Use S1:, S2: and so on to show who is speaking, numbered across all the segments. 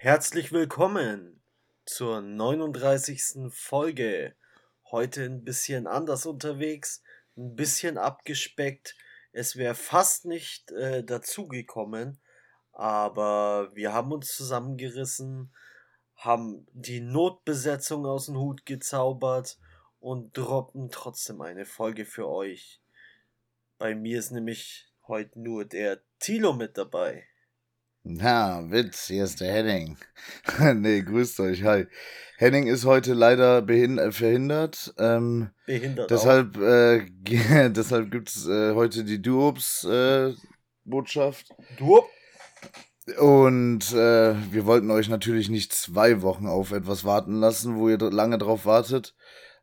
S1: Herzlich willkommen zur 39. Folge. Heute ein bisschen anders unterwegs, ein bisschen abgespeckt. Es wäre fast nicht äh, dazugekommen, aber wir haben uns zusammengerissen, haben die Notbesetzung aus dem Hut gezaubert und droppen trotzdem eine Folge für euch. Bei mir ist nämlich heute nur der Tilo mit dabei.
S2: Na, Witz, hier ist der Henning. nee, grüßt euch, hi. Henning ist heute leider äh, verhindert. Ähm, behindert deshalb, äh, deshalb gibt es äh, heute die Duops-Botschaft. Äh, Duop? Und äh, wir wollten euch natürlich nicht zwei Wochen auf etwas warten lassen, wo ihr lange drauf wartet.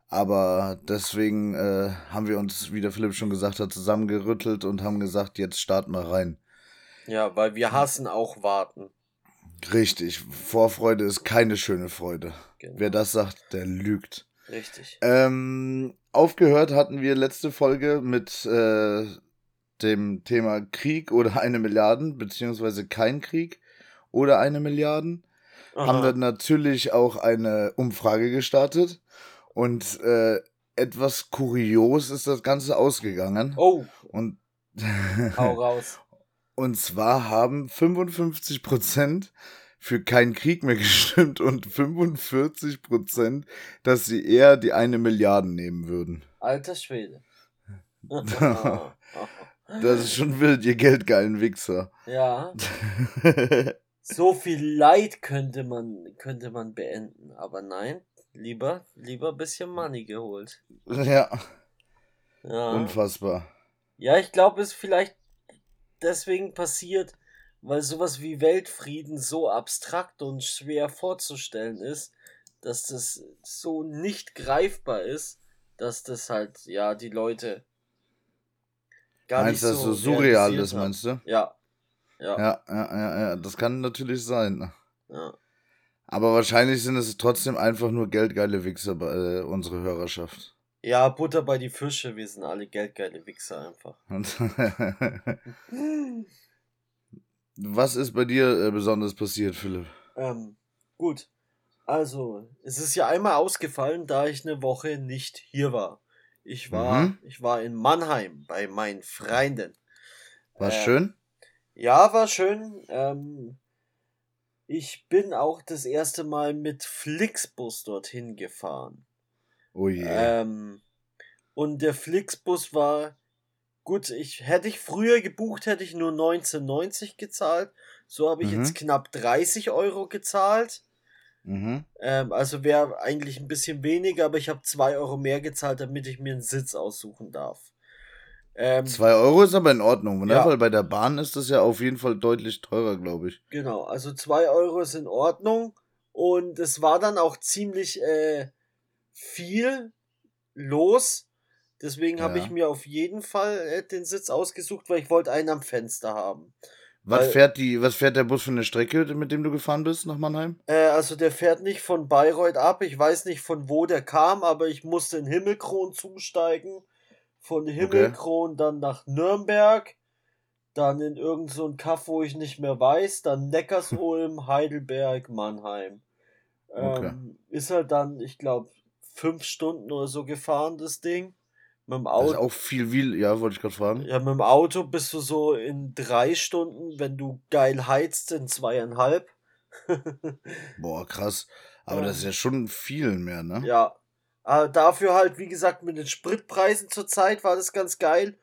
S2: Aber deswegen äh, haben wir uns, wie der Philipp schon gesagt hat, zusammengerüttelt und haben gesagt, jetzt starten wir rein.
S1: Ja, weil wir hassen auch warten.
S2: Richtig. Vorfreude ist keine schöne Freude. Genau. Wer das sagt, der lügt. Richtig. Ähm, aufgehört hatten wir letzte Folge mit äh, dem Thema Krieg oder eine Milliarden, beziehungsweise kein Krieg oder eine Milliarden. Aha. Haben wir natürlich auch eine Umfrage gestartet. Und äh, etwas kurios ist das Ganze ausgegangen. Oh. Und Hau raus. Und zwar haben 55% für keinen Krieg mehr gestimmt und 45%, dass sie eher die eine Milliarde nehmen würden.
S1: Alter Schwede.
S2: das ist schon wild, ihr geldgeilen Wichser. Ja.
S1: so viel Leid könnte man, könnte man beenden, aber nein, lieber, lieber ein bisschen Money geholt. Ja. ja. Unfassbar. Ja, ich glaube, es vielleicht deswegen passiert, weil sowas wie Weltfrieden so abstrakt und schwer vorzustellen ist, dass das so nicht greifbar ist, dass das halt, ja, die Leute
S2: gar meinst nicht so. Meinst du, so surreal ist, meinst du? Ja. Ja. Ja, ja, ja, ja, das kann natürlich sein. Ja. Aber wahrscheinlich sind es trotzdem einfach nur geldgeile Wichser bei äh, unsere Hörerschaft.
S1: Ja, Butter bei die Fische, wir sind alle geldgeile Wichser einfach.
S2: Was ist bei dir äh, besonders passiert, Philipp?
S1: Ähm, gut. Also, es ist ja einmal ausgefallen, da ich eine Woche nicht hier war. Ich war, mhm. ich war in Mannheim bei meinen Freunden. War äh, schön? Ja, war schön. Ähm, ich bin auch das erste Mal mit Flixbus dorthin gefahren. Oh je. Ähm, und der Flixbus war gut. Ich hätte ich früher gebucht, hätte ich nur 19,90 gezahlt. So habe ich mhm. jetzt knapp 30 Euro gezahlt. Mhm. Ähm, also wäre eigentlich ein bisschen weniger, aber ich habe 2 Euro mehr gezahlt, damit ich mir einen Sitz aussuchen darf.
S2: 2 ähm, Euro ist aber in Ordnung, ne? Ja. Weil bei der Bahn ist das ja auf jeden Fall deutlich teurer, glaube ich.
S1: Genau, also 2 Euro ist in Ordnung. Und es war dann auch ziemlich äh, viel los. Deswegen ja. habe ich mir auf jeden Fall äh, den Sitz ausgesucht, weil ich wollte einen am Fenster haben.
S2: Was weil, fährt die, was fährt der Bus für eine Strecke, mit dem du gefahren bist nach Mannheim?
S1: Äh, also der fährt nicht von Bayreuth ab. Ich weiß nicht von wo der kam, aber ich musste in Himmelkron zusteigen. Von Himmelkron okay. dann nach Nürnberg. Dann in irgendein so Kaff, wo ich nicht mehr weiß. Dann Neckarsulm, Heidelberg, Mannheim. Ähm, okay. Ist halt dann, ich glaube, fünf Stunden oder so gefahren, das Ding.
S2: Mit dem Auto. Das ist auch viel, wie, ja, wollte ich gerade fragen.
S1: Ja, mit dem Auto bist du so in drei Stunden, wenn du geil heizt, in zweieinhalb.
S2: Boah, krass. Aber ja. das ist ja schon viel mehr, ne?
S1: Ja. Aber dafür halt, wie gesagt, mit den Spritpreisen zur Zeit war das ganz geil.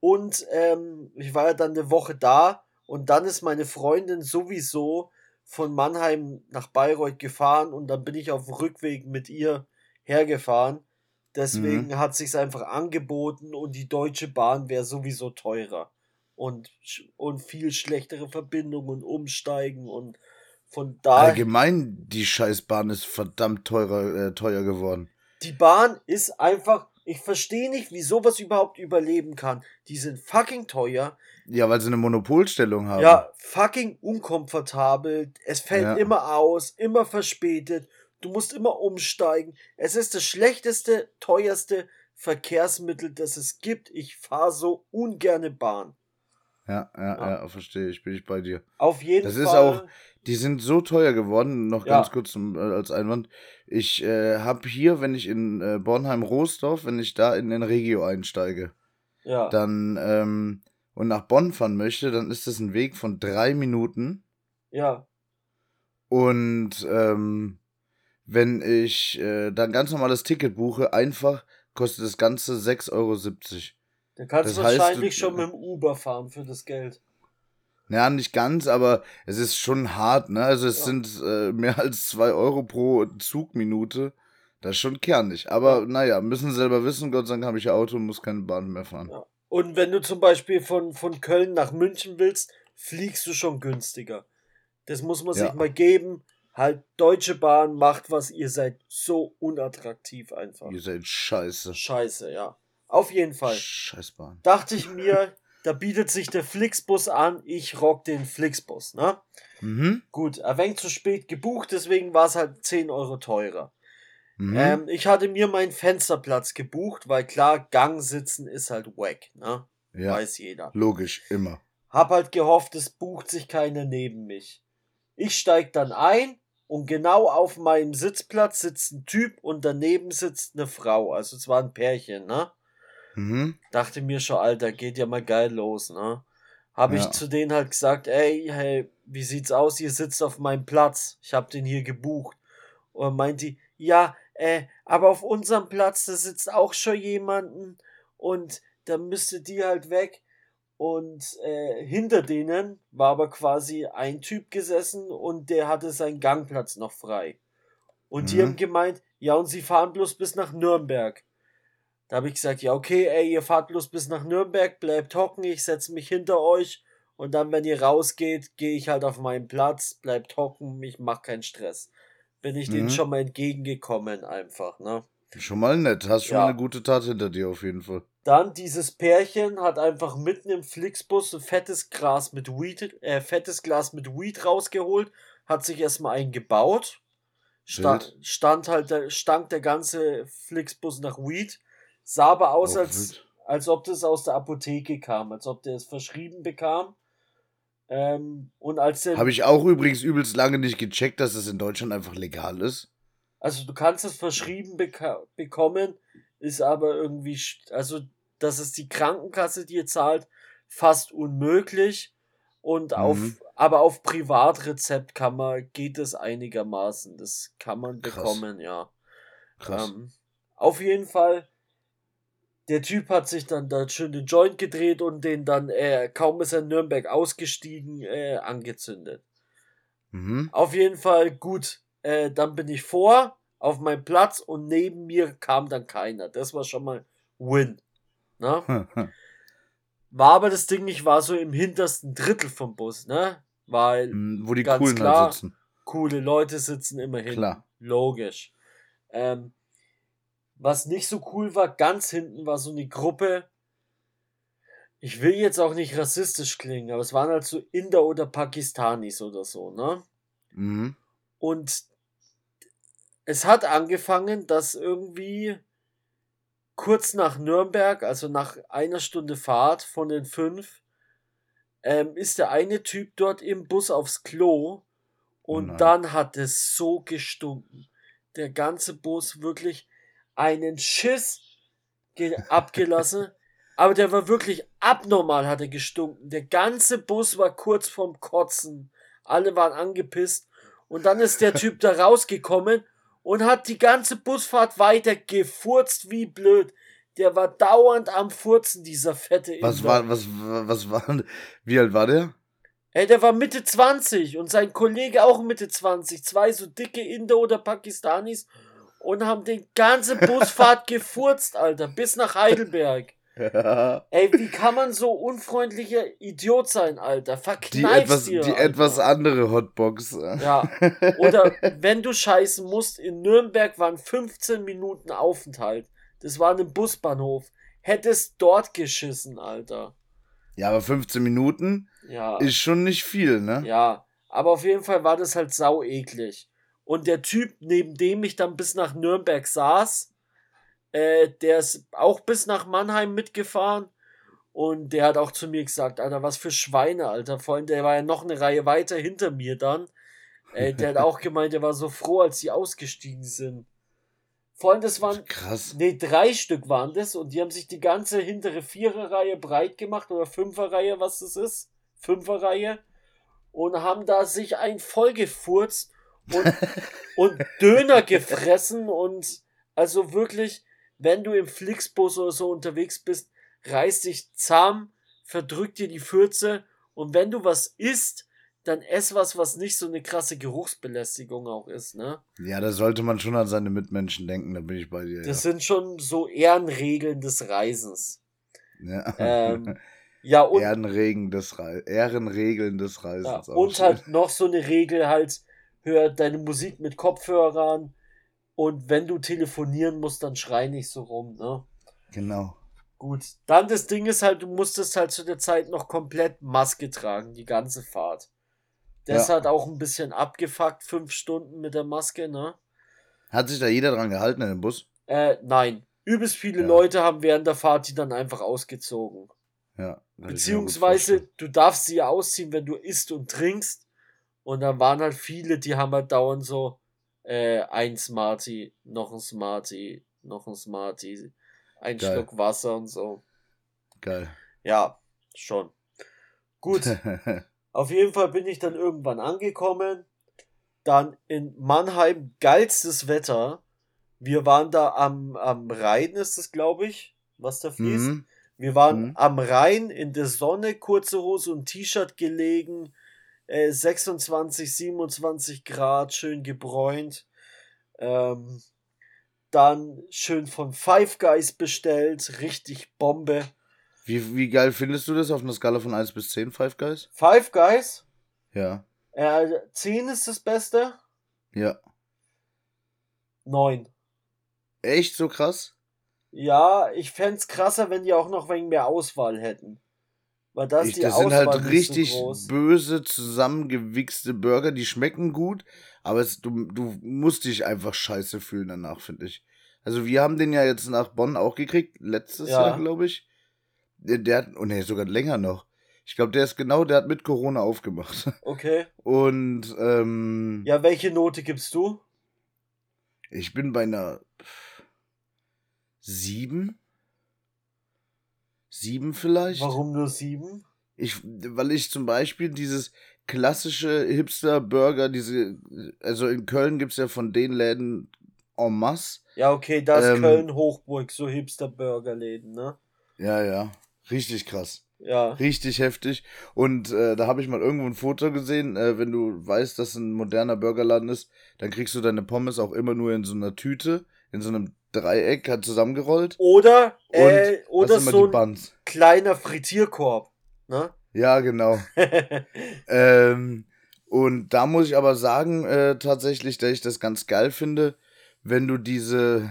S1: Und ähm, ich war ja dann eine Woche da und dann ist meine Freundin sowieso von Mannheim nach Bayreuth gefahren und dann bin ich auf dem Rückweg mit ihr hergefahren. Deswegen mhm. hat sich's einfach angeboten und die Deutsche Bahn wäre sowieso teurer und und viel schlechtere Verbindungen und Umsteigen und von
S2: daher allgemein die Scheißbahn ist verdammt teurer äh, teuer geworden.
S1: Die Bahn ist einfach ich verstehe nicht, wie sowas überhaupt überleben kann. Die sind fucking teuer.
S2: Ja, weil sie eine Monopolstellung haben.
S1: Ja, fucking unkomfortabel. Es fällt ja. immer aus, immer verspätet. Du musst immer umsteigen. Es ist das schlechteste, teuerste Verkehrsmittel, das es gibt. Ich fahre so ungerne Bahn.
S2: Ja, ja, ja, ja, verstehe ich, bin ich bei dir. Auf jeden das Fall. Das ist auch, Die sind so teuer geworden, noch ja. ganz kurz zum, äh, als Einwand. Ich äh, habe hier, wenn ich in äh, Bornheim-Roosdorf, wenn ich da in den Regio einsteige, ja. dann ähm, und nach Bonn fahren möchte, dann ist das ein Weg von drei Minuten. Ja. Und ähm, wenn ich äh, dann ganz normales Ticket buche, einfach kostet das Ganze 6,70 Euro.
S1: Dann kannst das du wahrscheinlich heißt, schon mit dem Uber fahren für das Geld.
S2: Ja, nicht ganz, aber es ist schon hart, ne? Also es ja. sind äh, mehr als 2 Euro pro Zugminute. Das ist schon kernig. Aber ja. naja, müssen selber wissen, Gott sei Dank habe ich ein Auto und muss keine Bahn mehr fahren. Ja.
S1: Und wenn du zum Beispiel von, von Köln nach München willst, fliegst du schon günstiger. Das muss man sich mal geben. Halt, Deutsche Bahn macht was, ihr seid so unattraktiv einfach.
S2: Ihr seid scheiße.
S1: Scheiße, ja. Auf jeden Fall. Scheißbahn. Dachte ich mir, da bietet sich der Flixbus an, ich rock den Flixbus, ne? Mhm. Gut, er wenig zu spät gebucht, deswegen war es halt 10 Euro teurer. Mhm. Ähm, ich hatte mir meinen Fensterplatz gebucht, weil klar, Gang sitzen ist halt wack, ne? Ja, Weiß jeder.
S2: Logisch, immer.
S1: Hab halt gehofft, es bucht sich keiner neben mich. Ich steig dann ein und genau auf meinem Sitzplatz sitzt ein Typ und daneben sitzt eine Frau. Also es war ein Pärchen, ne? Mhm. Dachte mir schon, Alter, geht ja mal geil los, ne? Habe ja. ich zu denen halt gesagt, ey, hey, wie sieht's aus? Ihr sitzt auf meinem Platz. Ich habe den hier gebucht. Und meint die, ja, äh, aber auf unserem Platz, da sitzt auch schon jemanden und da müsste die halt weg. Und äh, hinter denen war aber quasi ein Typ gesessen und der hatte seinen Gangplatz noch frei. Und mhm. die haben gemeint, ja, und sie fahren bloß bis nach Nürnberg. Da habe ich gesagt, ja, okay, ey, ihr fahrt bloß bis nach Nürnberg, bleibt hocken, ich setze mich hinter euch und dann, wenn ihr rausgeht, gehe ich halt auf meinen Platz, bleibt hocken, ich mach keinen Stress. Bin ich mhm. denen schon mal entgegengekommen, einfach, ne?
S2: Schon mal nett, hast schon ja. mal eine gute Tat hinter dir auf jeden Fall.
S1: Dann dieses Pärchen hat einfach mitten im Flixbus ein fettes Glas mit Weed, äh, fettes Glas mit Weed rausgeholt, hat sich erstmal eingebaut. Stand, stand halt, stank der ganze Flixbus nach Weed. Sah aber aus, oh, als, als ob das aus der Apotheke kam, als ob der es verschrieben bekam. Ähm, und als.
S2: Habe ich auch übrigens übelst lange nicht gecheckt, dass es in Deutschland einfach legal ist.
S1: Also du kannst es verschrieben bekommen, ist aber irgendwie, also dass es die Krankenkasse dir zahlt, fast unmöglich. Und mhm. auf, aber auf Privatrezept kann man, geht es einigermaßen. Das kann man Krass. bekommen, ja. Krass. Ähm, auf jeden Fall der Typ hat sich dann da schön den Joint gedreht und den dann, äh, kaum ist er in Nürnberg ausgestiegen, äh, angezündet. Mhm. Auf jeden Fall gut. Äh, dann bin ich vor auf meinem Platz und neben mir kam dann keiner. Das war schon mal Win. Ne? war aber das Ding, ich war so im hintersten Drittel vom Bus, ne? Weil, mhm, wo die ganz coolen halt klar, sitzen. coole Leute sitzen immerhin. Klar. Logisch. Ähm, was nicht so cool war, ganz hinten war so eine Gruppe. Ich will jetzt auch nicht rassistisch klingen, aber es waren halt so Inder oder Pakistanis oder so, ne? Mhm. Und es hat angefangen, dass irgendwie kurz nach Nürnberg, also nach einer Stunde Fahrt von den fünf, ähm, ist der eine Typ dort im Bus aufs Klo und oh dann hat es so gestunken. Der ganze Bus wirklich, einen Schiss abgelassen. aber der war wirklich abnormal, hat er gestunken. Der ganze Bus war kurz vorm Kotzen. Alle waren angepisst. Und dann ist der Typ da rausgekommen und hat die ganze Busfahrt weiter gefurzt wie blöd. Der war dauernd am Furzen, dieser fette
S2: Inder. Was war, was, was war, wie alt war der?
S1: Ey, der war Mitte 20 und sein Kollege auch Mitte 20. Zwei so dicke Inder oder Pakistanis und haben den ganze Busfahrt gefurzt, Alter, bis nach Heidelberg. Ey, wie kann man so unfreundlicher Idiot sein, Alter? Verkneifst
S2: die etwas, dir, Die Alter. etwas andere Hotbox.
S1: Ja. Oder wenn du scheißen musst, in Nürnberg waren 15 Minuten Aufenthalt. Das war ein Busbahnhof. Hättest dort geschissen, Alter.
S2: Ja, aber 15 Minuten ja. ist schon nicht viel, ne?
S1: Ja. Aber auf jeden Fall war das halt sau eklig. Und der Typ, neben dem ich dann bis nach Nürnberg saß, äh, der ist auch bis nach Mannheim mitgefahren. Und der hat auch zu mir gesagt, Alter, was für Schweine, Alter. Vor allem, der war ja noch eine Reihe weiter hinter mir dann. Äh, der hat auch gemeint, der war so froh, als sie ausgestiegen sind. Vor allem, das waren. Krass. Nee, drei Stück waren das und die haben sich die ganze hintere Viererreihe breit gemacht oder Fünferreihe, was das ist. Fünferreihe. Und haben da sich ein vollgefurzt und, und Döner gefressen und also wirklich, wenn du im Flixbus oder so unterwegs bist, reiß dich zahm, verdrück dir die Fürze und wenn du was isst, dann ess was, was nicht so eine krasse Geruchsbelästigung auch ist, ne?
S2: Ja, da sollte man schon an seine Mitmenschen denken, da bin ich bei dir.
S1: Das ja. sind schon so Ehrenregeln des Reisens. Ja. Ähm, ja
S2: und, Ehrenregeln des, Re Ehrenregeln des Reisens.
S1: Ja, und schön. halt noch so eine Regel halt, hör deine Musik mit Kopfhörern und wenn du telefonieren musst, dann schrei nicht so rum, ne?
S2: Genau.
S1: Gut, dann das Ding ist halt, du musstest halt zu der Zeit noch komplett Maske tragen, die ganze Fahrt. Das ja. hat auch ein bisschen abgefuckt, fünf Stunden mit der Maske, ne?
S2: Hat sich da jeder dran gehalten in dem Bus?
S1: Äh, nein. Übelst viele ja. Leute haben während der Fahrt die dann einfach ausgezogen.
S2: Ja.
S1: Beziehungsweise, du darfst sie ja ausziehen, wenn du isst und trinkst. Und dann waren halt viele, die haben halt dauernd so, äh, ein Smarty, noch ein Smarty, noch ein Smarty, ein Geil. Schluck Wasser und so.
S2: Geil.
S1: Ja, schon. Gut. Auf jeden Fall bin ich dann irgendwann angekommen. Dann in Mannheim geilstes Wetter. Wir waren da am, am Rhein, ist es, glaube ich, was da fließt. Mhm. Wir waren mhm. am Rhein in der Sonne, kurze Hose und T-Shirt gelegen. Äh, 26, 27 Grad, schön gebräunt. Ähm, dann schön von Five Guys bestellt, richtig Bombe.
S2: Wie, wie geil findest du das auf einer Skala von 1 bis 10, Five Guys?
S1: Five Guys?
S2: Ja.
S1: Äh, 10 ist das Beste?
S2: Ja.
S1: 9.
S2: Echt so krass?
S1: Ja, ich fände es krasser, wenn die auch noch wegen mehr Auswahl hätten. Weil das, ich,
S2: die das Auswahl sind halt richtig böse, zusammengewichste Burger, die schmecken gut, aber es, du, du musst dich einfach scheiße fühlen danach, finde ich. Also wir haben den ja jetzt nach Bonn auch gekriegt, letztes ja. Jahr, glaube ich. Der, der hat, oh ne, sogar länger noch. Ich glaube, der ist genau, der hat mit Corona aufgemacht.
S1: Okay.
S2: Und, ähm.
S1: Ja, welche Note gibst du?
S2: Ich bin bei einer. Sieben? Sieben vielleicht?
S1: Warum nur sieben?
S2: Ich, weil ich zum Beispiel dieses klassische Hipster-Burger, diese, also in Köln gibt es ja von den Läden en masse.
S1: Ja, okay, da ist ähm, Köln Hochburg, so Hipster-Burger-Läden, ne?
S2: Ja, ja. Richtig krass.
S1: Ja.
S2: Richtig heftig. Und äh, da habe ich mal irgendwo ein Foto gesehen, äh, wenn du weißt, dass ein moderner Burgerladen ist, dann kriegst du deine Pommes auch immer nur in so einer Tüte, in so einem Dreieck hat zusammengerollt.
S1: Oder, äh, oder so ein kleiner Frittierkorb. Ne?
S2: Ja, genau. ähm, und da muss ich aber sagen, äh, tatsächlich, dass ich das ganz geil finde, wenn du diese,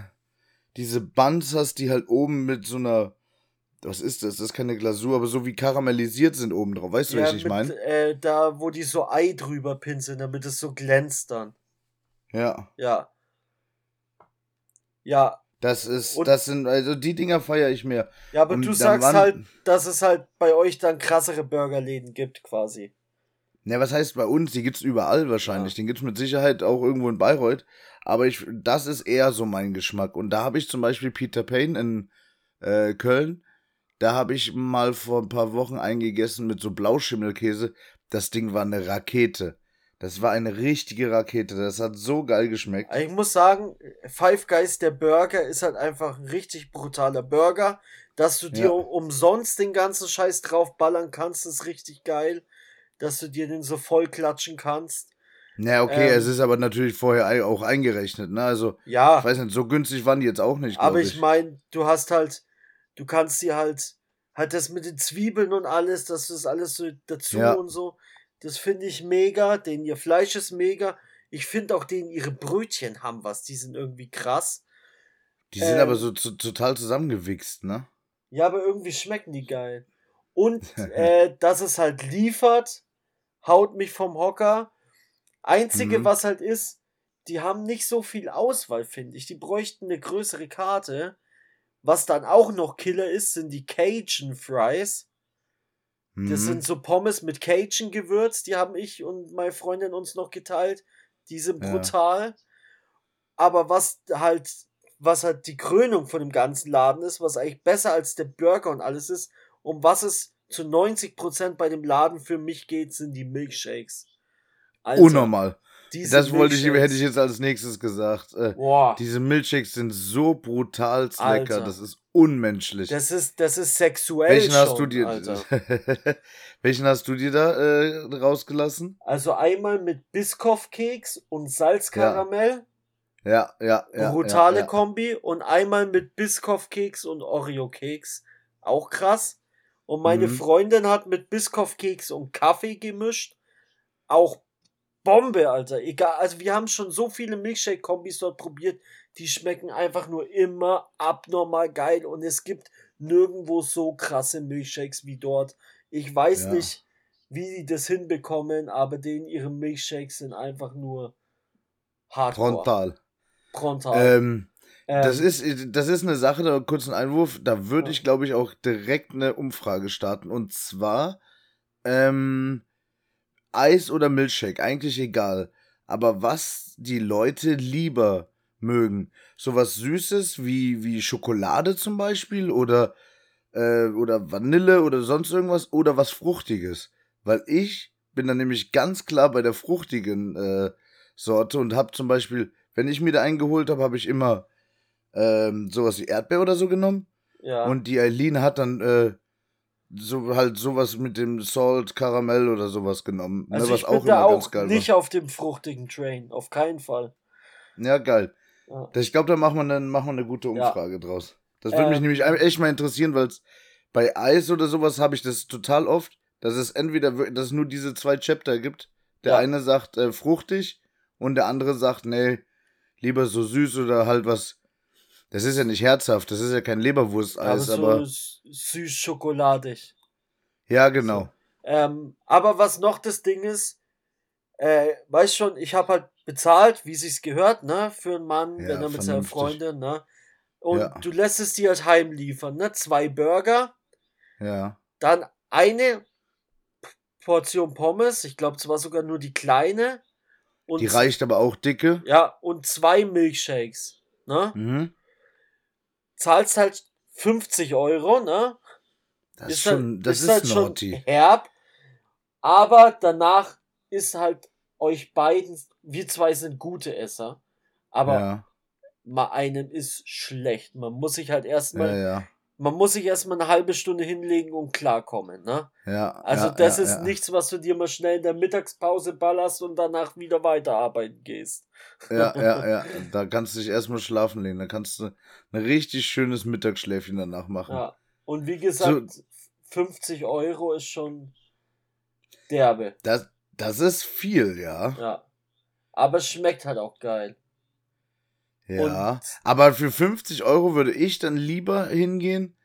S2: diese Buns hast, die halt oben mit so einer was ist das? Das ist keine Glasur, aber so wie karamellisiert sind oben drauf. Weißt du, ja, was ich meine?
S1: Äh, da, wo die so Ei drüber pinseln, damit es so glänzt dann.
S2: Ja.
S1: Ja. Ja.
S2: Das ist, und, das sind, also die Dinger feiere ich mehr.
S1: Ja, aber und du sagst halt, dass es halt bei euch dann krassere Burgerläden gibt, quasi.
S2: Ja, was heißt bei uns? Die gibt's überall wahrscheinlich. Ja. Den gibt's mit Sicherheit auch irgendwo in Bayreuth. Aber ich, das ist eher so mein Geschmack. Und da habe ich zum Beispiel Peter Payne in äh, Köln. Da habe ich mal vor ein paar Wochen eingegessen mit so Blauschimmelkäse. Das Ding war eine Rakete. Das war eine richtige Rakete. Das hat so geil geschmeckt.
S1: Ich muss sagen, Five Guys, der Burger, ist halt einfach ein richtig brutaler Burger. Dass du dir ja. umsonst den ganzen Scheiß draufballern kannst, ist richtig geil. Dass du dir den so voll klatschen kannst.
S2: Na, okay, ähm, es ist aber natürlich vorher auch eingerechnet, ne? Also,
S1: ja.
S2: ich weiß nicht, so günstig waren die jetzt auch nicht.
S1: Aber ich, ich meine, du hast halt, du kannst dir halt, halt das mit den Zwiebeln und alles, das ist alles so dazu ja. und so. Das finde ich mega. Den ihr Fleisch ist mega. Ich finde auch den ihre Brötchen haben was. Die sind irgendwie krass.
S2: Die sind ähm, aber so zu, total zusammengewichst, ne?
S1: Ja, aber irgendwie schmecken die geil. Und äh, dass es halt liefert, haut mich vom Hocker. Einzige, mhm. was halt ist, die haben nicht so viel Auswahl, finde ich. Die bräuchten eine größere Karte Was dann auch noch Killer ist, sind die Cajun Fries. Mhm. Das sind so Pommes mit Cajun-Gewürz, die haben ich und meine Freundin uns noch geteilt. Die sind brutal. Ja. Aber was halt, was halt die Krönung von dem ganzen Laden ist, was eigentlich besser als der Burger und alles ist, um was es zu 90% bei dem Laden für mich geht, sind die Milkshakes.
S2: Also, Unnormal. Das wollte ich, hätte ich jetzt als nächstes gesagt. Äh, Boah. Diese Milkshakes sind so brutal lecker, das ist unmenschlich.
S1: Das ist, das ist sexuell.
S2: Welchen
S1: schon,
S2: hast du dir, welchen hast du dir da äh, rausgelassen?
S1: Also einmal mit Biscoff-Keks und Salzkaramell.
S2: Ja, ja, ja.
S1: Brutale
S2: ja, ja.
S1: Kombi. Und einmal mit Biscoff-Keks und Oreo-Keks. Auch krass. Und meine mhm. Freundin hat mit Biscoff-Keks und Kaffee gemischt. Auch Bombe, Alter. Egal, also wir haben schon so viele Milkshake-Kombis dort probiert, die schmecken einfach nur immer abnormal geil und es gibt nirgendwo so krasse Milkshakes wie dort. Ich weiß ja. nicht, wie die das hinbekommen, aber denen ihre Milkshakes sind einfach nur hardcore.
S2: Frontal.
S1: Frontal.
S2: Ähm, ähm, das, ist, das ist eine Sache, da kurz ein Einwurf, da würde ich, glaube ich, auch direkt eine Umfrage starten. Und zwar, ähm, Eis oder Milchshake, eigentlich egal. Aber was die Leute lieber mögen. Sowas Süßes wie, wie Schokolade zum Beispiel oder, äh, oder Vanille oder sonst irgendwas oder was Fruchtiges. Weil ich bin dann nämlich ganz klar bei der fruchtigen äh, Sorte und habe zum Beispiel, wenn ich mir da eingeholt habe, habe ich immer ähm, sowas wie Erdbeer oder so genommen. Ja. Und die Eileen hat dann äh, so halt sowas mit dem Salt Karamell oder sowas genommen.
S1: Ne, also ne, was ich bin auch da auch nicht war. auf dem fruchtigen Train, auf keinen Fall.
S2: Ja, geil. Ja. Ich glaube, da machen wir, eine, machen wir eine gute Umfrage ja. draus. Das würde ähm, mich nämlich echt mal interessieren, weil bei Eis oder sowas habe ich das total oft, dass es entweder dass es nur diese zwei Chapter gibt. Der ja. eine sagt äh, fruchtig und der andere sagt, nee, lieber so süß oder halt was das ist ja nicht herzhaft, das ist ja kein Leberwursteis, aber.
S1: aber so süß schokoladig.
S2: Ja, genau. So.
S1: Ähm, aber was noch das Ding ist, äh, weißt schon, ich habe halt bezahlt, wie sich's gehört, ne, für einen Mann, ja, wenn er mit seiner Freundin, ne. Und ja. du lässt es dir halt heimliefern, ne? Zwei Burger.
S2: Ja.
S1: Dann eine Portion Pommes, ich glaube, es war sogar nur die kleine.
S2: Und die reicht aber auch dicke.
S1: Ja, und zwei Milkshakes, ne? Mhm zahlst halt 50 Euro, ne?
S2: Das ist, schon, halt, das ist, ist halt naughty. schon
S1: herb. Aber danach ist halt euch beiden, wir zwei sind gute Esser, aber ja. mal einem ist schlecht. Man muss sich halt erstmal, ja, ja. Man muss sich erstmal eine halbe Stunde hinlegen und klarkommen, ne?
S2: Ja.
S1: Also das ist nichts, was du dir mal schnell in der Mittagspause ballerst und danach wieder weiterarbeiten gehst.
S2: Ja, ja, ja. Da kannst du dich erstmal schlafen legen. Da kannst du ein richtig schönes Mittagsschläfchen danach machen. Ja.
S1: Und wie gesagt, so, 50 Euro ist schon derbe.
S2: Das, das ist viel, ja.
S1: Ja. Aber es schmeckt halt auch geil.
S2: Ja. Und aber für 50 Euro würde ich dann lieber hingehen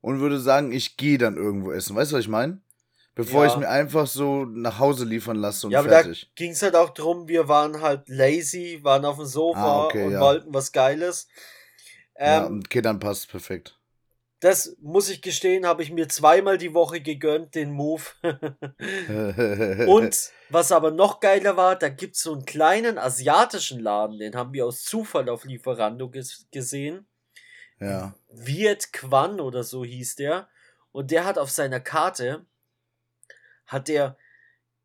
S2: und würde sagen, ich gehe dann irgendwo essen. Weißt du, was ich meine? Bevor ja. ich mir einfach so nach Hause liefern lasse und ja, fertig.
S1: Ja, da ging es halt auch drum, wir waren halt lazy, waren auf dem Sofa ah, okay, und ja. wollten was Geiles.
S2: Ähm, ja, okay, dann passt perfekt.
S1: Das muss ich gestehen, habe ich mir zweimal die Woche gegönnt, den Move. und was aber noch geiler war, da gibt es so einen kleinen asiatischen Laden, den haben wir aus Zufall auf Lieferando ges gesehen.
S2: Ja.
S1: Viet Quan oder so hieß der. Und der hat auf seiner Karte hat der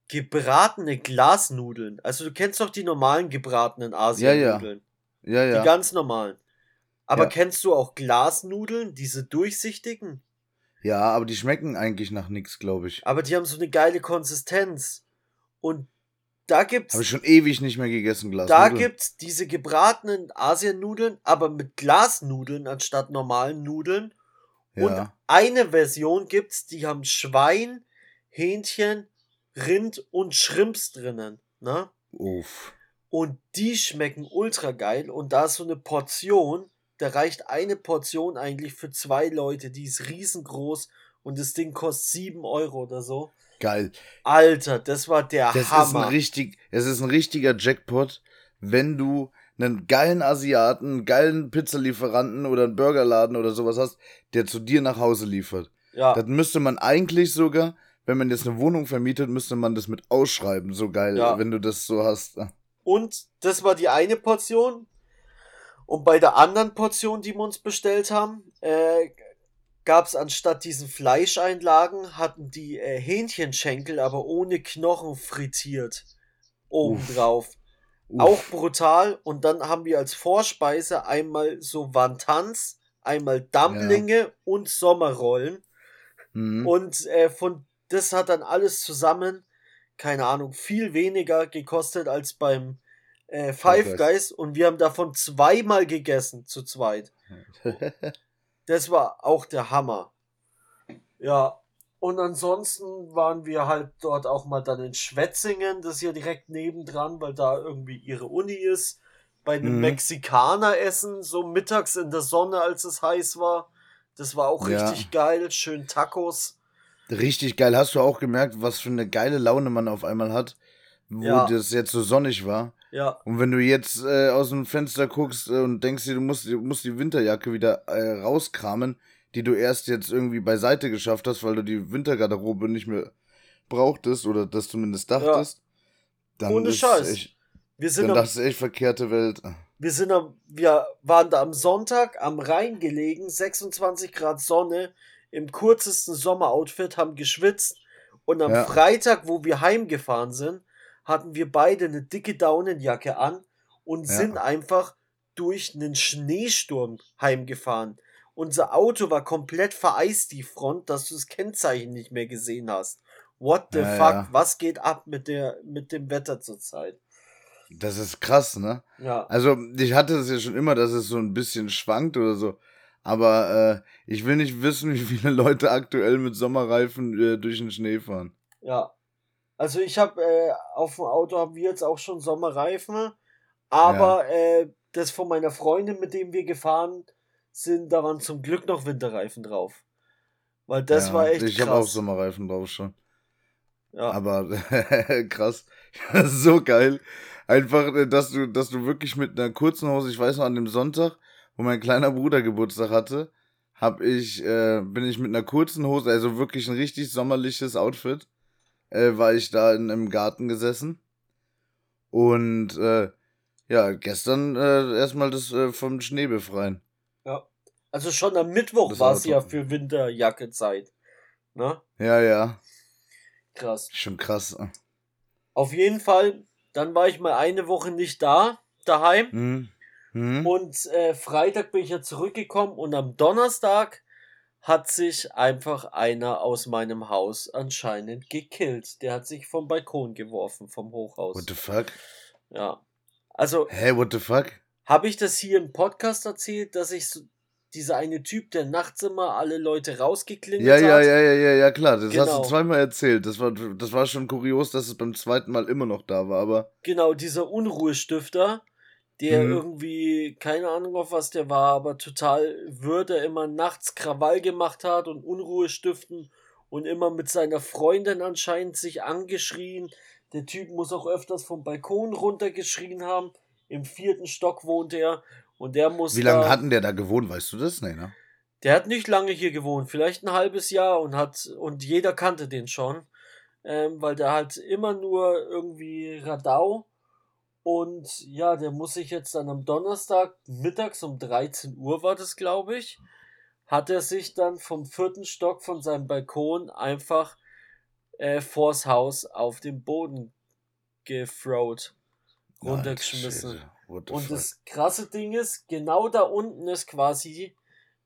S1: gebratene Glasnudeln. Also du kennst doch die normalen gebratenen Asiennudeln.
S2: Ja, ja. ja, ja.
S1: Die ganz normalen. Aber ja. kennst du auch Glasnudeln, diese durchsichtigen?
S2: Ja, aber die schmecken eigentlich nach nichts, glaube ich.
S1: Aber die haben so eine geile Konsistenz. Und da gibt's.
S2: Habe ich schon ewig nicht mehr gegessen,
S1: Glasnudeln. Da gibt's diese gebratenen Asiennudeln, aber mit Glasnudeln anstatt normalen Nudeln. Ja. Und eine Version gibt's, die haben Schwein, Hähnchen, Rind und Shrimps drinnen, ne?
S2: Uff.
S1: Und die schmecken ultra geil und da ist so eine Portion, da reicht eine Portion eigentlich für zwei Leute, die ist riesengroß und das Ding kostet sieben Euro oder so.
S2: Geil.
S1: Alter, das war der
S2: das
S1: Hammer.
S2: Ist ein richtig, es ist ein richtiger Jackpot, wenn du einen geilen Asiaten, einen geilen Pizzalieferanten oder einen Burgerladen oder sowas hast, der zu dir nach Hause liefert. Ja. Das müsste man eigentlich sogar, wenn man jetzt eine Wohnung vermietet, müsste man das mit ausschreiben. So geil, ja. wenn du das so hast.
S1: Und das war die eine Portion. Und bei der anderen Portion, die wir uns bestellt haben, äh, gab es anstatt diesen Fleischeinlagen, hatten die äh, Hähnchenschenkel, aber ohne Knochen frittiert. Obendrauf. Uff. Auch brutal. Und dann haben wir als Vorspeise einmal so Wantans, einmal Dumplinge ja. und Sommerrollen. Mhm. Und äh, von das hat dann alles zusammen, keine Ahnung, viel weniger gekostet als beim äh, Five Guys. Und wir haben davon zweimal gegessen, zu zweit. das war auch der Hammer. Ja, und ansonsten waren wir halt dort auch mal dann in Schwetzingen, das ist ja direkt nebendran, weil da irgendwie ihre Uni ist. Bei einem mhm. Mexikaner essen, so mittags in der Sonne, als es heiß war. Das war auch ja. richtig geil. Schön Tacos.
S2: Richtig geil. Hast du auch gemerkt, was für eine geile Laune man auf einmal hat, wo ja. das jetzt so sonnig war? Ja. Und wenn du jetzt äh, aus dem Fenster guckst äh, und denkst dir, du musst, du musst die Winterjacke wieder äh, rauskramen, die du erst jetzt irgendwie beiseite geschafft hast, weil du die Wintergarderobe nicht mehr brauchtest oder das zumindest dachtest, ja. dann Ohne ist Scheiß. Echt, wir sind dann am, das ist echt verkehrte Welt.
S1: Wir sind am, wir waren da am Sonntag am Rhein gelegen, 26 Grad Sonne, im kurzesten Sommeroutfit, haben geschwitzt und am ja. Freitag, wo wir heimgefahren sind, hatten wir beide eine dicke Daunenjacke an und ja. sind einfach durch einen Schneesturm heimgefahren. Unser Auto war komplett vereist, die Front, dass du das Kennzeichen nicht mehr gesehen hast. What the ja, fuck? Ja. Was geht ab mit der, mit dem Wetter zurzeit?
S2: Das ist krass, ne? Ja. Also, ich hatte es ja schon immer, dass es so ein bisschen schwankt oder so. Aber äh, ich will nicht wissen, wie viele Leute aktuell mit Sommerreifen äh, durch den Schnee fahren.
S1: Ja. Also ich habe äh, auf dem Auto haben wir jetzt auch schon Sommerreifen, aber ja. äh, das von meiner Freundin, mit dem wir gefahren sind, da waren zum Glück noch Winterreifen drauf. Weil das ja, war echt
S2: Ich habe auch Sommerreifen drauf schon. Ja. Aber krass. so geil. Einfach, äh, dass du, dass du wirklich mit einer kurzen Hose, ich weiß noch, an dem Sonntag, wo mein kleiner Bruder Geburtstag hatte, hab ich, äh, bin ich mit einer kurzen Hose, also wirklich ein richtig sommerliches Outfit, äh, war ich da in, im Garten gesessen. Und äh, ja, gestern äh, erstmal das äh, vom Schnee befreien.
S1: Ja. Also schon am Mittwoch war es ja für Winterjacke-Zeit. Ne?
S2: Ja, ja.
S1: Krass.
S2: Schon krass.
S1: Auf jeden Fall, dann war ich mal eine Woche nicht da, daheim. Mhm. Mhm. Und äh, Freitag bin ich ja zurückgekommen und am Donnerstag hat sich einfach einer aus meinem Haus anscheinend gekillt. Der hat sich vom Balkon geworfen, vom Hochhaus.
S2: What the fuck?
S1: Ja. Also.
S2: Hä, hey, what the fuck?
S1: Habe ich das hier im Podcast erzählt, dass ich so, dieser eine Typ, der nachts immer alle Leute rausgeklingelt
S2: ja, hat? Ja, ja, ja, ja, ja, klar. Das genau. hast du genau. zweimal erzählt. Das war, das war schon kurios, dass es beim zweiten Mal immer noch da war, aber.
S1: Genau, dieser Unruhestifter, der mhm. irgendwie, keine Ahnung auf was der war, aber total würde immer nachts Krawall gemacht hat und Unruhe stiften und immer mit seiner Freundin anscheinend sich angeschrien. Der Typ muss auch öfters vom Balkon runtergeschrien haben. Im vierten Stock wohnt er und der muss.
S2: Wie lange hatten der da gewohnt, weißt du das? Nee, ne?
S1: Der hat nicht lange hier gewohnt, vielleicht ein halbes Jahr und hat, und jeder kannte den schon, ähm, weil der halt immer nur irgendwie Radau und ja, der muss sich jetzt dann am Donnerstag mittags um 13 Uhr war das, glaube ich, hat er sich dann vom vierten Stock von seinem Balkon einfach äh, vors Haus auf den Boden gefrowt runtergeschmissen. Und fuck? das krasse Ding ist, genau da unten ist quasi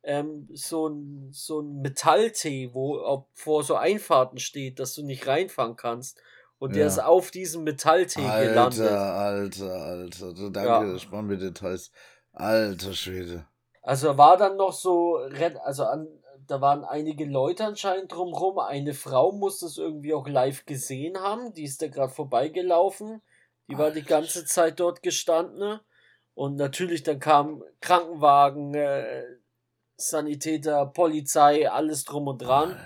S1: ähm, so ein, so ein Metalltee, wo vor so Einfahrten steht, dass du nicht reinfahren kannst. Und der ist auf diesem Metalltee
S2: Alter,
S1: gelandet.
S2: Alter, Alter, so, danke, ja. sparen mir Details. Alter Schwede.
S1: Also war dann noch so, also an, da waren einige Leute anscheinend drumrum. Eine Frau muss das irgendwie auch live gesehen haben. Die ist da gerade vorbeigelaufen. Die war die ganze Zeit dort gestanden. Und natürlich dann kam Krankenwagen, äh, Sanitäter, Polizei, alles drum und dran.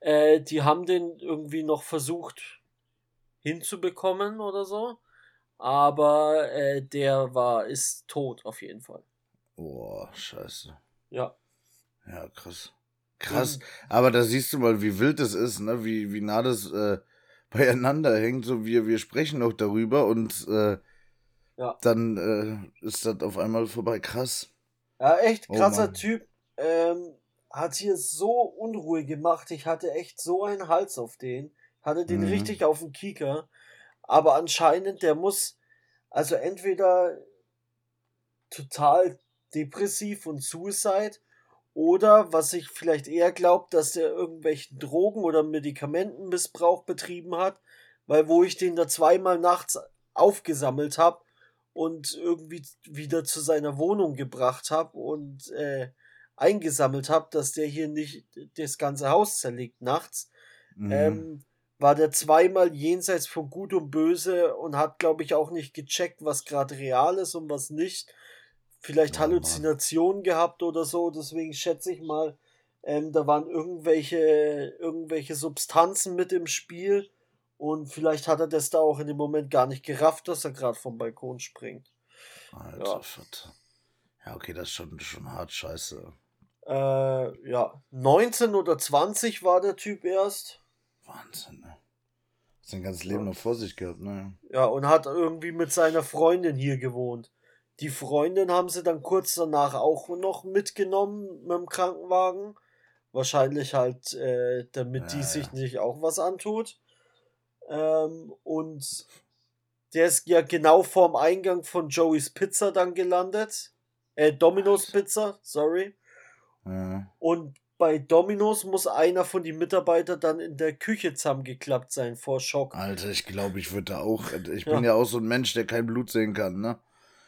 S1: Äh, die haben den irgendwie noch versucht hinzubekommen oder so. aber äh, der war, ist tot auf jeden Fall.
S2: Boah, scheiße.
S1: Ja.
S2: Ja, krass. Krass. Aber da siehst du mal, wie wild es ist, ne? Wie, wie nah das äh, beieinander hängt. So wir, wir sprechen noch darüber und äh, ja. dann äh, ist das auf einmal vorbei. Krass.
S1: Ja, echt oh krasser oh, Typ. Ähm, hat hier so Unruhe gemacht. Ich hatte echt so einen Hals auf den. Hatte den mhm. richtig auf dem Kieker. Aber anscheinend, der muss, also entweder total depressiv und Suicide oder was ich vielleicht eher glaube, dass der irgendwelchen Drogen- oder Medikamentenmissbrauch betrieben hat, weil wo ich den da zweimal nachts aufgesammelt habe und irgendwie wieder zu seiner Wohnung gebracht habe und äh, eingesammelt habe, dass der hier nicht das ganze Haus zerlegt nachts, mhm. ähm, war der zweimal jenseits von Gut und Böse und hat, glaube ich, auch nicht gecheckt, was gerade real ist und was nicht vielleicht Halluzinationen gehabt oder so. Deswegen schätze ich mal, ähm, da waren irgendwelche, irgendwelche Substanzen mit im Spiel. Und vielleicht hat er das da auch in dem Moment gar nicht gerafft, dass er gerade vom Balkon springt.
S2: Alter, ja. ja, okay, das ist schon, schon hart scheiße.
S1: Äh, ja, 19 oder 20 war der Typ erst.
S2: Wahnsinn, ne? Sein ganzes Leben ja. noch vor sich gehabt, ne?
S1: Ja, und hat irgendwie mit seiner Freundin hier gewohnt. Die Freundin haben sie dann kurz danach auch noch mitgenommen mit dem Krankenwagen. Wahrscheinlich halt, äh, damit ja, die sich nicht auch was antut. Ähm, und der ist ja genau vorm Eingang von Joey's Pizza dann gelandet. Äh, Domino's Pizza, sorry. Ja. Und bei Domino's muss einer von den Mitarbeitern dann in der Küche zusammengeklappt sein vor Schock.
S2: Alter, ich glaube, ich würde da auch. Ich bin ja. ja auch so ein Mensch, der kein Blut sehen kann, ne?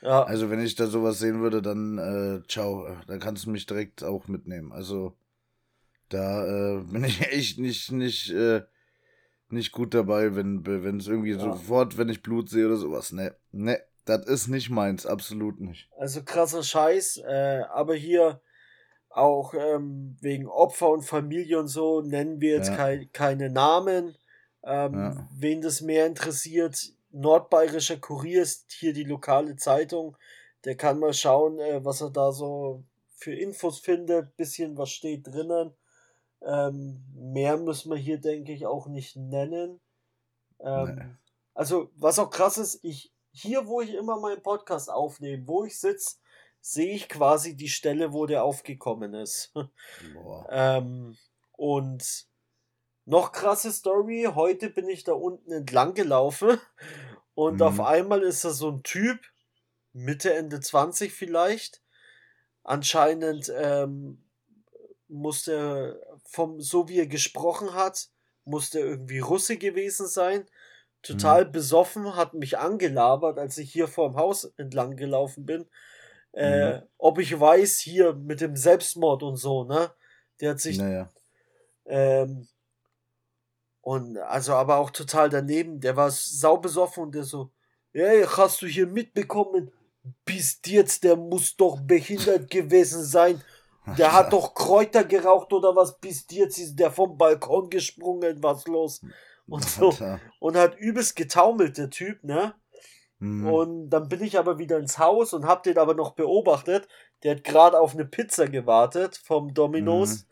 S2: Ja. Also wenn ich da sowas sehen würde, dann äh, ciao, dann kannst du mich direkt auch mitnehmen. Also da äh, bin ich echt nicht nicht äh, nicht gut dabei, wenn wenn es irgendwie ja. sofort, wenn ich Blut sehe oder sowas. Ne, ne, das ist nicht meins, absolut nicht.
S1: Also krasser Scheiß, äh, aber hier auch ähm, wegen Opfer und Familie und so nennen wir jetzt ja. kei keine Namen. Ähm, ja. Wen das mehr interessiert, Nordbayerischer Kurier ist hier die lokale Zeitung. Der kann mal schauen, äh, was er da so für Infos findet. Bisschen was steht drinnen. Ähm, mehr müssen wir hier, denke ich, auch nicht nennen. Ähm, nee. Also, was auch krass ist, ich, hier, wo ich immer meinen Podcast aufnehme, wo ich sitze, sehe ich quasi die Stelle, wo der aufgekommen ist. ähm, und noch krasse Story. Heute bin ich da unten entlang gelaufen und mhm. auf einmal ist da so ein Typ, Mitte, Ende 20 vielleicht. Anscheinend ähm, musste vom, so wie er gesprochen hat, musste irgendwie Russe gewesen sein. Total mhm. besoffen, hat mich angelabert, als ich hier vorm Haus entlang gelaufen bin. Äh, mhm. Ob ich weiß, hier mit dem Selbstmord und so, ne? Der hat sich. Naja. Ähm, und also aber auch total daneben. Der war saubesoffen und der so, hey, hast du hier mitbekommen? Bist jetzt, der muss doch behindert gewesen sein. Der hat doch Kräuter geraucht oder was? Bis jetzt ist der vom Balkon gesprungen, was los? Und so. Und hat übelst getaumelt, der Typ, ne? Mhm. Und dann bin ich aber wieder ins Haus und hab den aber noch beobachtet. Der hat gerade auf eine Pizza gewartet vom Dominos. Mhm.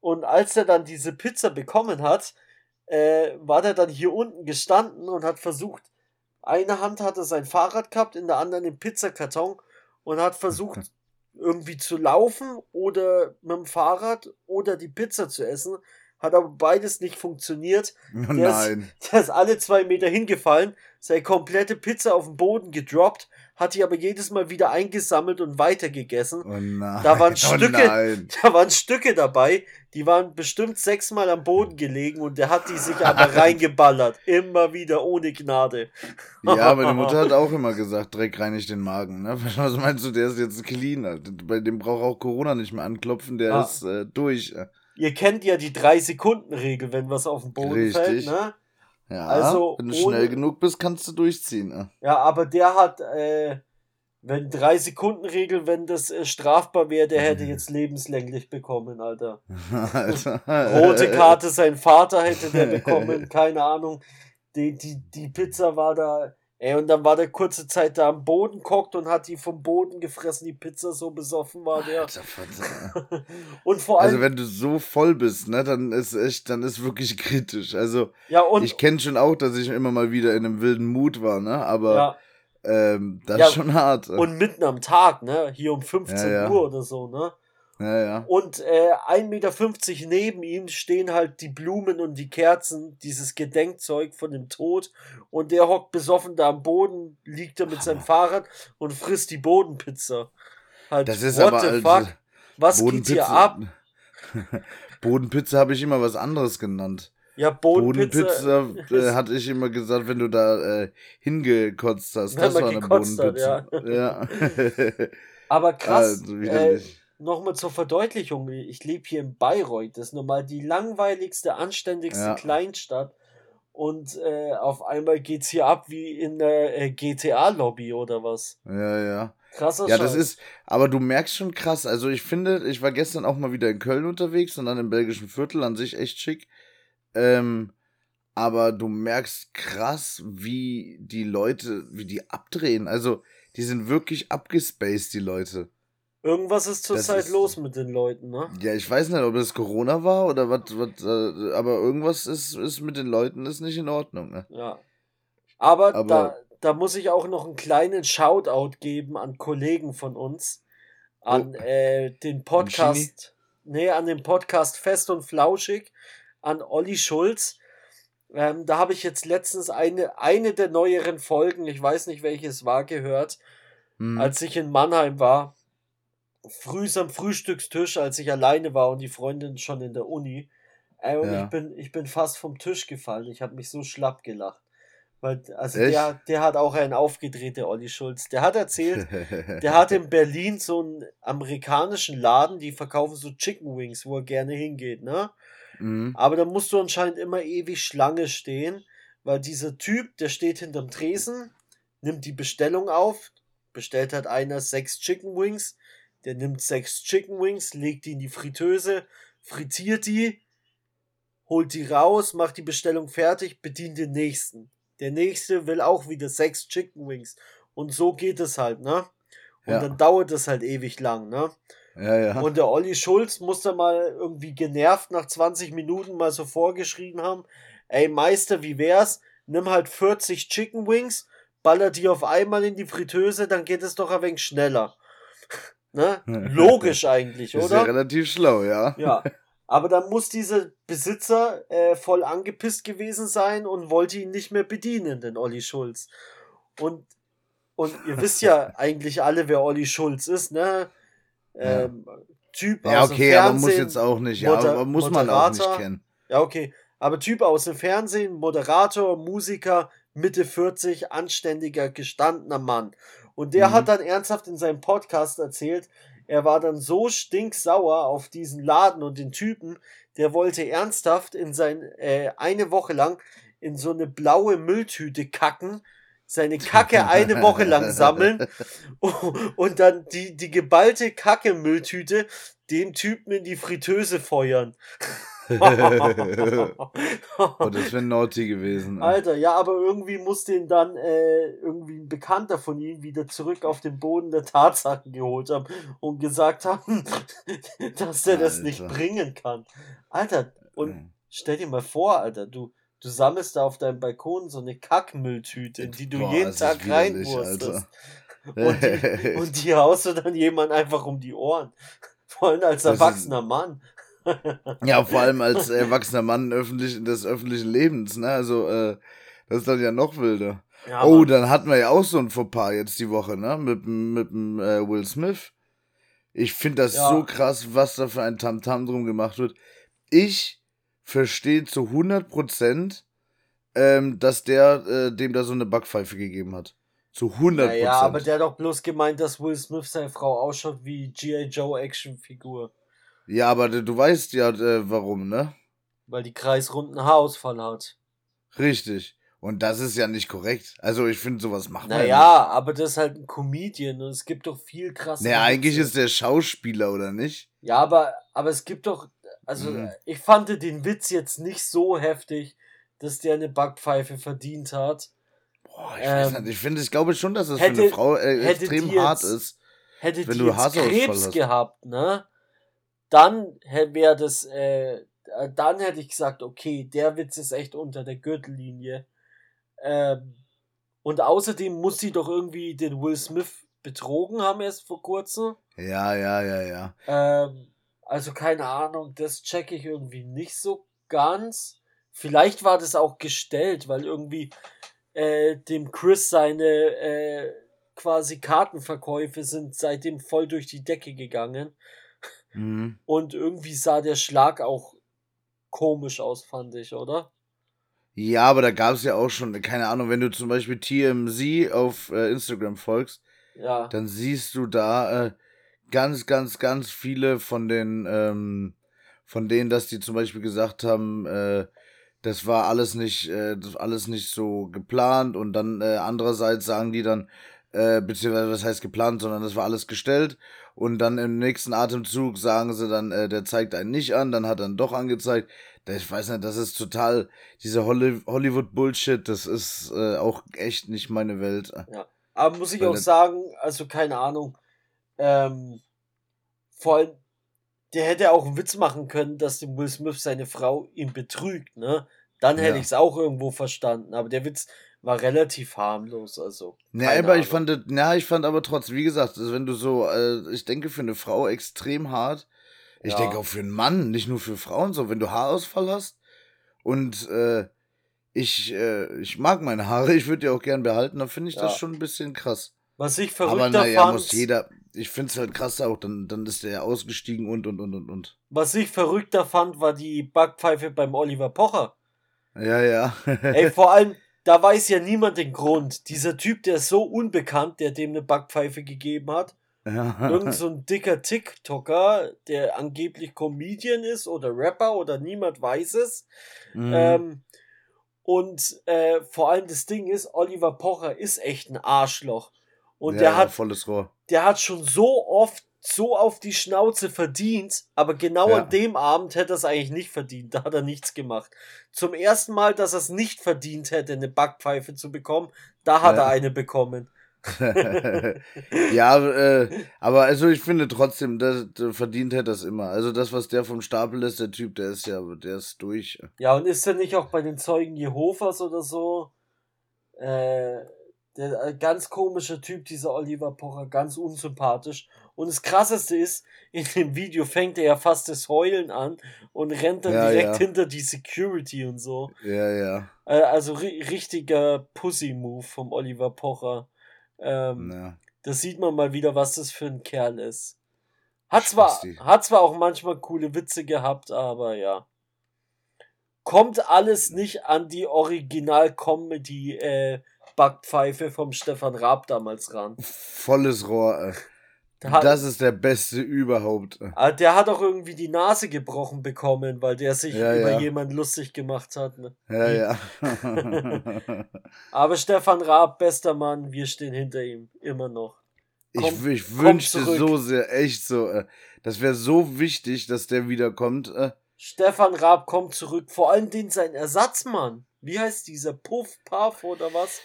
S1: Und als er dann diese Pizza bekommen hat, äh, war der dann hier unten gestanden und hat versucht, eine Hand hatte sein Fahrrad gehabt, in der anderen den Pizzakarton und hat versucht, irgendwie zu laufen oder mit dem Fahrrad oder die Pizza zu essen. Hat aber beides nicht funktioniert. Oh der nein. Ist, der ist alle zwei Meter hingefallen, seine komplette Pizza auf den Boden gedroppt, hat die aber jedes Mal wieder eingesammelt und weitergegessen. Oh nein. Da waren oh Stücke, oh da waren Stücke dabei, die waren bestimmt sechsmal am Boden gelegen und der hat die sich aber reingeballert. Immer wieder, ohne Gnade.
S2: Ja, meine Mutter hat auch immer gesagt, Dreck reinigt den Magen. Ne? Was meinst du, der ist jetzt clean. Bei dem braucht auch Corona nicht mehr anklopfen, der ah. ist äh, durch.
S1: Ihr kennt ja die Drei-Sekunden-Regel, wenn was auf den Boden Richtig. fällt, ne?
S2: Ja, also wenn du ohne, schnell genug bist, kannst du durchziehen. Ne?
S1: Ja, aber der hat, äh, wenn drei Sekunden Regel, wenn das äh, strafbar wäre, der hätte jetzt lebenslänglich bekommen, Alter. Alter. Rote Karte, sein Vater hätte der bekommen, keine Ahnung. Die, die, die Pizza war da Ey, und dann war der kurze Zeit da am Boden kocht und hat die vom Boden gefressen, die Pizza so besoffen war der. Alter,
S2: und vor allem. Also wenn du so voll bist, ne, dann ist echt, dann ist wirklich kritisch. Also ja, und, ich kenne schon auch, dass ich immer mal wieder in einem wilden Mut war, ne? Aber ja. ähm, das ja, ist schon hart.
S1: Und mitten am Tag, ne? Hier um 15 ja, Uhr oder so, ne?
S2: Ja, ja.
S1: Und äh, 1,50 Meter neben ihm stehen halt die Blumen und die Kerzen, dieses Gedenkzeug von dem Tod. Und der hockt besoffen da am Boden, liegt da mit seinem Fahrrad und frisst die Bodenpizza. Halt, das ist what aber the
S2: fuck? Was geht hier ab? Bodenpizza habe ich immer was anderes genannt. Ja, Bodenpizza. Bodenpizza äh, hatte ich immer gesagt, wenn du da äh, hingekotzt hast. das war eine Bodenpizza.
S1: Hat, ja. ja. aber krass. Also, äh, nochmal zur Verdeutlichung, ich lebe hier in Bayreuth, das ist normal die langweiligste, anständigste ja. Kleinstadt. Und äh, auf einmal geht's hier ab wie in der äh, GTA-Lobby oder was.
S2: Ja, ja. Krasser Ja, Scheiß. das ist, aber du merkst schon krass. Also ich finde, ich war gestern auch mal wieder in Köln unterwegs und dann im belgischen Viertel, an sich echt schick. Ähm, aber du merkst krass, wie die Leute, wie die abdrehen. Also, die sind wirklich abgespaced, die Leute.
S1: Irgendwas ist zurzeit los mit den Leuten, ne?
S2: Ja, ich weiß nicht, ob das Corona war oder was, was äh, aber irgendwas ist, ist mit den Leuten ist nicht in Ordnung, ne?
S1: Ja. Aber, aber da, da muss ich auch noch einen kleinen Shoutout geben an Kollegen von uns, an oh. äh, den Podcast, nee, an den Podcast Fest und Flauschig, an Olli Schulz. Ähm, da habe ich jetzt letztens eine, eine der neueren Folgen, ich weiß nicht welches war, gehört, hm. als ich in Mannheim war früh am Frühstückstisch, als ich alleine war und die Freundin schon in der Uni. Ey, und ja. ich bin, ich bin fast vom Tisch gefallen. Ich habe mich so schlapp gelacht. Weil, also der, der hat auch einen aufgedreht, der Olli Schulz. Der hat erzählt, der hat in Berlin so einen amerikanischen Laden, die verkaufen so Chicken Wings, wo er gerne hingeht, ne? Mhm. Aber da musst du anscheinend immer ewig Schlange stehen, weil dieser Typ, der steht hinterm Tresen, nimmt die Bestellung auf, bestellt halt einer sechs Chicken Wings, der nimmt sechs Chicken Wings, legt die in die Fritteuse, frittiert die, holt die raus, macht die Bestellung fertig, bedient den nächsten. Der nächste will auch wieder sechs Chicken Wings. Und so geht es halt, ne? Und ja. dann dauert es halt ewig lang, ne?
S2: Ja, ja.
S1: Und der Olli Schulz musste mal irgendwie genervt nach 20 Minuten mal so vorgeschrieben haben, ey Meister, wie wär's? Nimm halt 40 Chicken Wings, baller die auf einmal in die Fritteuse, dann geht es doch ein wenig schneller. Ne? Logisch eigentlich, oder? Ist ja
S2: relativ schlau, ja.
S1: Ja. Aber dann muss dieser Besitzer äh, voll angepisst gewesen sein und wollte ihn nicht mehr bedienen, den Olli Schulz. Und, und ihr wisst ja eigentlich alle, wer Olli Schulz ist, ne? Ähm, ja. Typ ja, aus okay, dem Fernsehen. aber muss jetzt auch nicht, ja, aber muss man auch nicht kennen. Ja, okay. Aber Typ aus dem Fernsehen, Moderator, Musiker, Mitte 40, anständiger, gestandener Mann. Und der mhm. hat dann ernsthaft in seinem Podcast erzählt, er war dann so stinksauer auf diesen Laden und den Typen, der wollte ernsthaft in sein, äh, eine Woche lang in so eine blaue Mülltüte kacken, seine Kacke eine Woche lang sammeln und dann die, die geballte Kacke-Mülltüte dem Typen in die Fritteuse feuern.
S2: Oh, das wäre naughty gewesen.
S1: Alter, ja, aber irgendwie muss den dann äh, irgendwie ein Bekannter von ihm wieder zurück auf den Boden der Tatsachen geholt haben und gesagt haben, dass der Alter. das nicht bringen kann. Alter, und stell dir mal vor, Alter, du, du sammelst da auf deinem Balkon so eine Kackmülltüte, in die du Boah, jeden Tag reinwurstest. Und die, und die haust du dann jemand einfach um die Ohren. Vor allem als erwachsener Mann.
S2: ja, vor allem als erwachsener Mann öffentlich, des öffentlichen Lebens, ne? Also, äh, das ist dann ja noch wilder. Ja, oh, dann hatten wir ja auch so ein Fauxpas jetzt die Woche, ne? Mit, mit dem äh, Will Smith. Ich finde das ja. so krass, was da für ein Tamtam -Tam drum gemacht wird. Ich verstehe zu 100 Prozent, ähm, dass der äh, dem da so eine Backpfeife gegeben hat. Zu 100 Prozent. Ja,
S1: aber der hat doch bloß gemeint, dass Will Smith seine Frau ausschaut wie G.I. Joe Actionfigur.
S2: Ja, aber du weißt ja, äh, warum, ne?
S1: Weil die kreisrunden Haarausfall hat.
S2: Richtig. Und das ist ja nicht korrekt. Also ich finde, sowas macht
S1: man Naja, aber das ist halt ein Comedian und es gibt doch viel krasse.
S2: Naja, eigentlich ist der Schauspieler, oder nicht?
S1: Ja, aber, aber es gibt doch. Also mhm. ich fand den Witz jetzt nicht so heftig, dass der eine Backpfeife verdient hat.
S2: Boah, ich, ähm, ich finde, ich glaube schon, dass es hätte, für eine Frau äh, extrem hart ist.
S1: Hätte wenn die du jetzt Krebs hast. gehabt, ne? Dann wäre das, äh, dann hätte ich gesagt, okay, der Witz ist echt unter der Gürtellinie. Ähm, und außerdem muss sie doch irgendwie den Will Smith betrogen haben erst vor kurzem.
S2: Ja, ja, ja, ja.
S1: Ähm, also keine Ahnung, das checke ich irgendwie nicht so ganz. Vielleicht war das auch gestellt, weil irgendwie äh, dem Chris seine äh, quasi Kartenverkäufe sind seitdem voll durch die Decke gegangen. Mhm. Und irgendwie sah der Schlag auch komisch aus, fand ich, oder?
S2: Ja, aber da gab es ja auch schon, keine Ahnung, wenn du zum Beispiel TMZ auf äh, Instagram folgst, ja. dann siehst du da äh, ganz, ganz, ganz viele von den, ähm, von denen, dass die zum Beispiel gesagt haben, äh, das war alles nicht, äh, das alles nicht so geplant und dann äh, andererseits sagen die dann, äh, beziehungsweise was heißt geplant, sondern das war alles gestellt und dann im nächsten Atemzug sagen sie dann, äh, der zeigt einen nicht an, dann hat er ihn doch angezeigt. Ich weiß nicht, das ist total, diese Hollywood-Bullshit, das ist äh, auch echt nicht meine Welt.
S1: Ja, aber muss ich Weil auch sagen, also keine Ahnung, ähm, vor allem, der hätte auch einen Witz machen können, dass dem Will Smith seine Frau ihn betrügt, ne? Dann hätte ja. ich es auch irgendwo verstanden, aber der Witz war relativ harmlos, also.
S2: Ja, aber ich fand, ja, ich fand aber trotzdem, wie gesagt, also wenn du so, äh, ich denke für eine Frau extrem hart. Ich ja. denke auch für einen Mann, nicht nur für Frauen, so wenn du Haarausfall hast und äh, ich, äh, ich mag meine Haare, ich würde die auch gern behalten, dann finde ich ja. das schon ein bisschen krass. Was ich verrückter aber, naja, fand. muss jeder, ich finde es halt krass auch, dann, dann ist der ja ausgestiegen und und und und und.
S1: Was ich verrückter fand, war die Backpfeife beim Oliver Pocher.
S2: Ja, ja.
S1: Ey, vor allem, da weiß ja niemand den Grund. Dieser Typ, der ist so unbekannt, der dem eine Backpfeife gegeben hat. Ja. Irgend so ein dicker TikToker, der angeblich Comedian ist oder Rapper oder niemand weiß es. Mhm. Ähm, und äh, vor allem das Ding ist, Oliver Pocher ist echt ein Arschloch. Und ja, der hat volles Rohr. Der hat schon so oft so auf die Schnauze verdient, aber genau ja. an dem Abend hätte er es eigentlich nicht verdient. Da hat er nichts gemacht. Zum ersten Mal, dass er es nicht verdient hätte, eine Backpfeife zu bekommen, da hat ja. er eine bekommen.
S2: ja, äh, aber also ich finde trotzdem, das, das verdient hätte das immer. Also das, was der vom Stapel ist, der Typ, der ist ja, der ist durch.
S1: Ja, und ist er nicht auch bei den Zeugen Jehovas oder so? Äh, der äh, ganz komische Typ, dieser Oliver Pocher, ganz unsympathisch. Und das krasseste ist, in dem Video fängt er ja fast das Heulen an und rennt dann ja, direkt ja. hinter die Security und so.
S2: Ja, ja.
S1: Äh, also ri richtiger Pussy-Move vom Oliver Pocher. Ähm, ja. Da sieht man mal wieder, was das für ein Kerl ist. Hat zwar, hat zwar auch manchmal coole Witze gehabt, aber ja. Kommt alles nicht an die Original-Comedy, äh, Backpfeife vom Stefan Raab damals ran.
S2: Volles Rohr. Hat, das ist der beste überhaupt.
S1: Ah, der hat auch irgendwie die Nase gebrochen bekommen, weil der sich ja, über ja. jemanden lustig gemacht hat. Ne? Ja, ja. Aber Stefan Raab, bester Mann, wir stehen hinter ihm. Immer noch.
S2: Komm, ich, ich wünschte so sehr, echt so. Das wäre so wichtig, dass der wiederkommt. Äh.
S1: Stefan Raab kommt zurück. Vor allem den sein Ersatzmann. Wie heißt dieser? Puff, Puff oder was?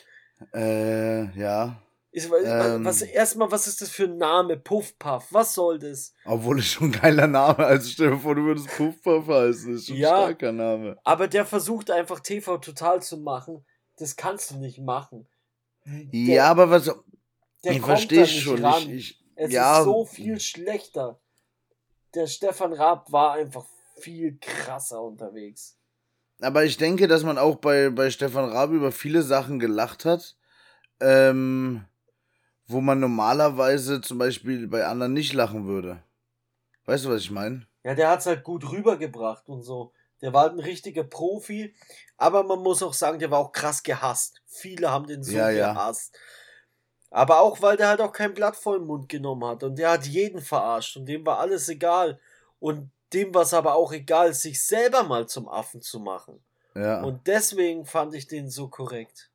S2: Äh, ja.
S1: Ist, ähm, was, erstmal, was ist das für ein Name? Puff Puff, was soll das?
S2: Obwohl es schon ein geiler Name Also stell dir vor, du würdest Puff Puff heißen. Das ist schon ja, ein starker Name.
S1: Aber der versucht einfach TV total zu machen. Das kannst du nicht machen.
S2: Der, ja, aber was. ich verstehe schon. Ich, ich,
S1: es ja, ist so viel schlechter. Der Stefan Raab war einfach viel krasser unterwegs.
S2: Aber ich denke, dass man auch bei, bei Stefan Raab über viele Sachen gelacht hat, ähm, wo man normalerweise zum Beispiel bei anderen nicht lachen würde. Weißt du, was ich meine?
S1: Ja, der hat es halt gut rübergebracht und so. Der war halt ein richtiger Profi, aber man muss auch sagen, der war auch krass gehasst. Viele haben den so ja, gehasst. Ja. Aber auch, weil der halt auch kein Blatt vor den Mund genommen hat und der hat jeden verarscht und dem war alles egal. Und dem war es aber auch egal, sich selber mal zum Affen zu machen. Ja. Und deswegen fand ich den so korrekt.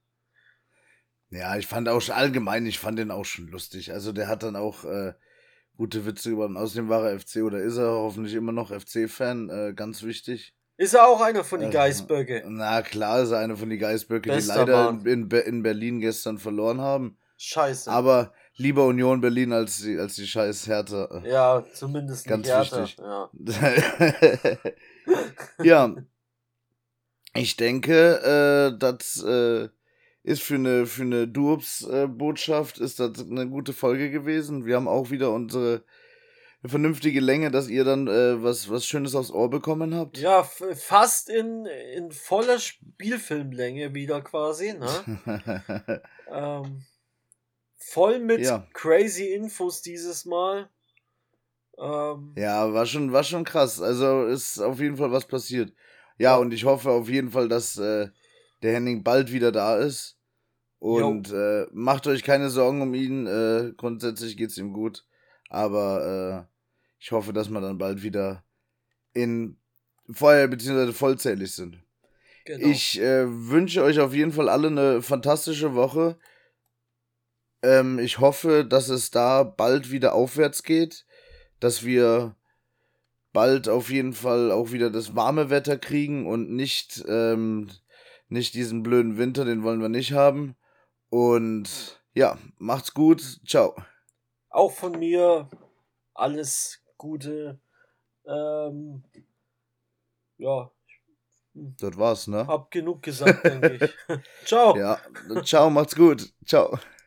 S2: Ja, ich fand auch schon allgemein, ich fand den auch schon lustig. Also der hat dann auch äh, gute Witze über. Außerdem war er FC oder ist er hoffentlich immer noch FC-Fan, äh, ganz wichtig.
S1: Ist er auch einer von den äh, Geißböcke?
S2: Na klar ist er einer von den Geißböcke, die leider in, in, in, Berlin gestern verloren haben. Scheiße. Aber lieber Union Berlin als die, als die scheiß Hertha.
S1: Ja, zumindest
S2: Ganz
S1: Hertha.
S2: wichtig. Ja. ja. Ich denke, äh, das äh, ist für eine, für eine Durps-Botschaft ist das eine gute Folge gewesen. Wir haben auch wieder unsere vernünftige Länge, dass ihr dann äh, was, was Schönes aufs Ohr bekommen habt.
S1: Ja, fast in, in voller Spielfilmlänge wieder quasi, ne? ähm, voll mit ja. crazy Infos dieses Mal.
S2: Ähm, ja, war schon, war schon krass. Also ist auf jeden Fall was passiert. Ja, ja. und ich hoffe auf jeden Fall, dass äh, der Henning bald wieder da ist. Und äh, macht euch keine Sorgen um ihn. Äh, grundsätzlich geht's ihm gut. Aber äh, ich hoffe, dass wir dann bald wieder in Feuer bzw. vollzählig sind. Genau. Ich äh, wünsche euch auf jeden Fall alle eine fantastische Woche. Ähm, ich hoffe, dass es da bald wieder aufwärts geht, dass wir bald auf jeden Fall auch wieder das warme Wetter kriegen und nicht, ähm, nicht diesen blöden Winter, den wollen wir nicht haben. Und ja, macht's gut. Ciao.
S1: Auch von mir alles Gute. Ähm, ja.
S2: Das war's, ne?
S1: Hab genug gesagt, denke ich. ciao.
S2: Ja, ciao, macht's gut. Ciao.